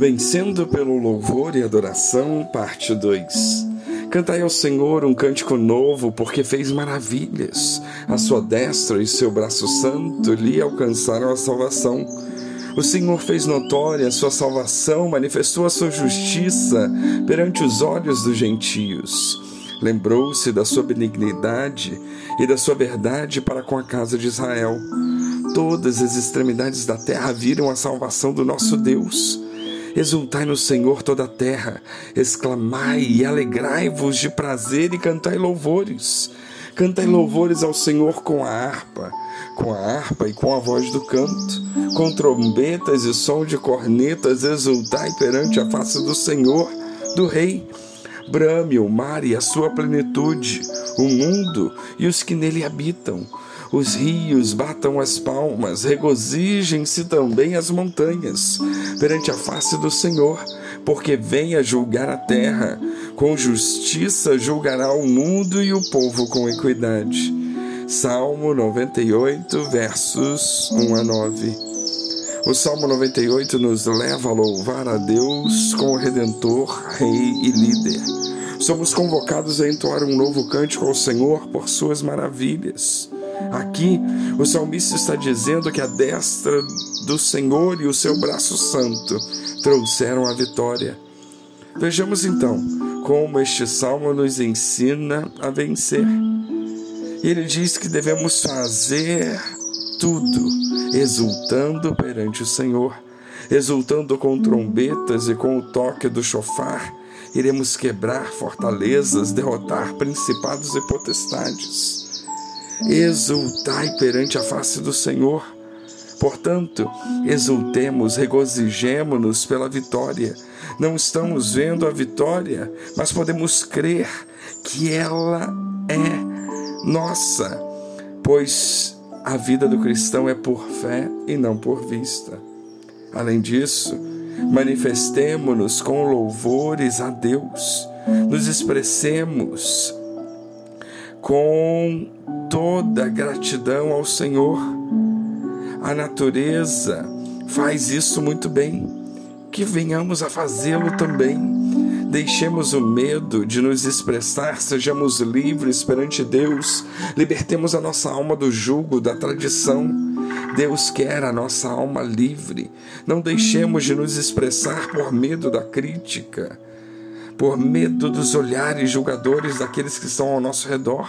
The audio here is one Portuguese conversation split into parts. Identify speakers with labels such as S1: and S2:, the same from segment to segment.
S1: Vencendo pelo louvor e adoração, parte 2. Cantai ao Senhor um cântico novo, porque fez maravilhas. A sua destra e seu braço santo lhe alcançaram a salvação. O Senhor fez notória a sua salvação, manifestou a sua justiça perante os olhos dos gentios. Lembrou-se da sua benignidade e da sua verdade para com a casa de Israel. Todas as extremidades da terra viram a salvação do nosso Deus. Exultai no Senhor toda a terra, exclamai e alegrai-vos de prazer e cantai louvores. Cantai louvores ao Senhor com a harpa, com a harpa e com a voz do canto, com trombetas e som de cornetas, exultai perante a face do Senhor, do Rei. Brame o mar e a sua plenitude, o mundo e os que nele habitam os rios batam as palmas, regozijem-se também as montanhas perante a face do Senhor, porque vem a julgar a terra. Com justiça julgará o mundo e o povo com equidade. Salmo 98, versos 1 a 9. O Salmo 98 nos leva a louvar a Deus como Redentor, Rei e Líder. Somos convocados a entoar um novo cântico ao Senhor por suas maravilhas. Aqui, o salmista está dizendo que a destra do Senhor e o seu braço santo trouxeram a vitória. Vejamos então como este salmo nos ensina a vencer. Ele diz que devemos fazer tudo exultando perante o Senhor, exultando com trombetas e com o toque do chofar. Iremos quebrar fortalezas, derrotar principados e potestades exultai perante a face do Senhor. Portanto, exultemos, regozijemo-nos pela vitória. Não estamos vendo a vitória, mas podemos crer que ela é nossa, pois a vida do cristão é por fé e não por vista. Além disso, manifestemo-nos com louvores a Deus, nos expressemos com toda gratidão ao Senhor. A natureza faz isso muito bem, que venhamos a fazê-lo também. Deixemos o medo de nos expressar, sejamos livres perante Deus, libertemos a nossa alma do jugo da tradição. Deus quer a nossa alma livre. Não deixemos de nos expressar por medo da crítica por medo dos olhares julgadores daqueles que estão ao nosso redor.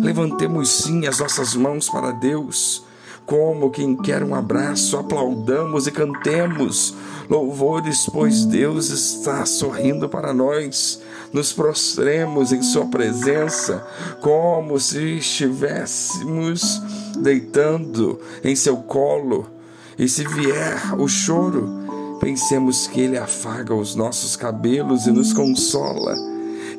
S1: Levantemos sim as nossas mãos para Deus, como quem quer um abraço, aplaudamos e cantemos louvores, pois Deus está sorrindo para nós. Nos prostremos em Sua presença, como se estivéssemos deitando em seu colo. E se vier o choro, Pensemos que Ele afaga os nossos cabelos e nos consola.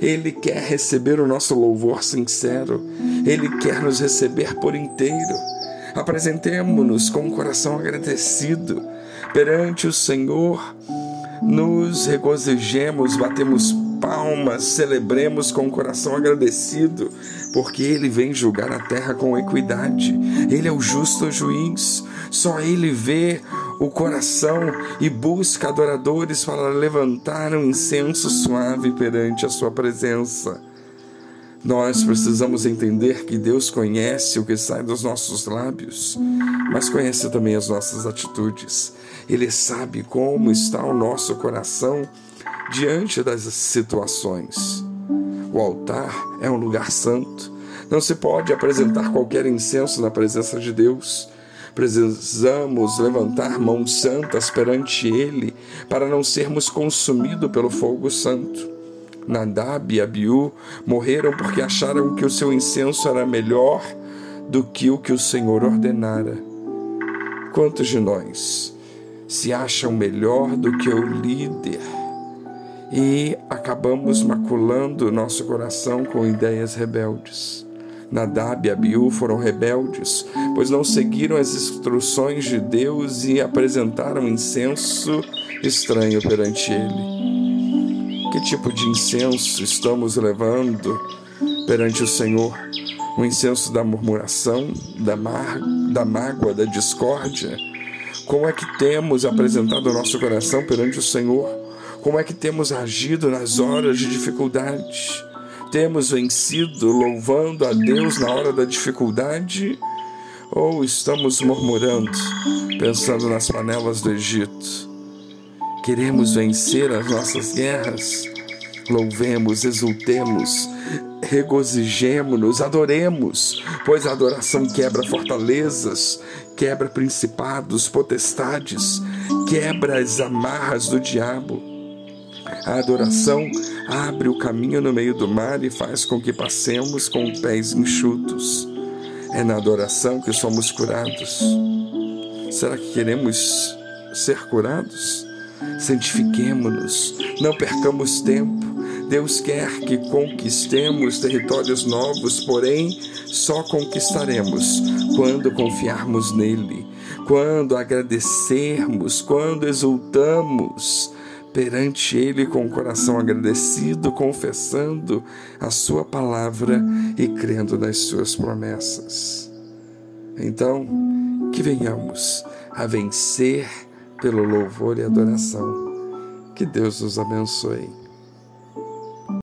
S1: Ele quer receber o nosso louvor sincero. Ele quer nos receber por inteiro. Apresentemo-nos com o um coração agradecido perante o Senhor. Nos regozijemos, batemos palmas, celebremos com o coração agradecido, porque Ele vem julgar a terra com equidade. Ele é o justo juiz. Só Ele vê o coração e busca adoradores para levantar um incenso suave perante a Sua presença. Nós precisamos entender que Deus conhece o que sai dos nossos lábios, mas conhece também as nossas atitudes. Ele sabe como está o nosso coração diante das situações. O altar é um lugar santo. Não se pode apresentar qualquer incenso na presença de Deus. Precisamos levantar mãos santas perante Ele para não sermos consumidos pelo fogo santo. Nadab e Abiú morreram porque acharam que o seu incenso era melhor do que o que o Senhor ordenara. Quantos de nós se acham melhor do que o líder e acabamos maculando nosso coração com ideias rebeldes? Nadab e Abiú foram rebeldes, pois não seguiram as instruções de Deus e apresentaram incenso estranho perante ele. Que tipo de incenso estamos levando perante o Senhor? O incenso da murmuração, da, mar, da mágoa, da discórdia? Como é que temos apresentado o nosso coração perante o Senhor? Como é que temos agido nas horas de dificuldade? Temos vencido louvando a Deus na hora da dificuldade? Ou estamos murmurando, pensando nas panelas do Egito? Queremos vencer as nossas guerras? Louvemos, exultemos, regozijemo-nos, adoremos, pois a adoração quebra fortalezas, quebra principados, potestades, quebra as amarras do diabo. A adoração abre o caminho no meio do mar e faz com que passemos com pés enxutos. É na adoração que somos curados. Será que queremos ser curados? Santifiquemo-nos, não percamos tempo. Deus quer que conquistemos territórios novos, porém só conquistaremos quando confiarmos nele, quando agradecermos, quando exultamos perante Ele com o coração agradecido, confessando a Sua palavra e crendo nas Suas promessas. Então, que venhamos a vencer pelo louvor e adoração. Que Deus nos abençoe.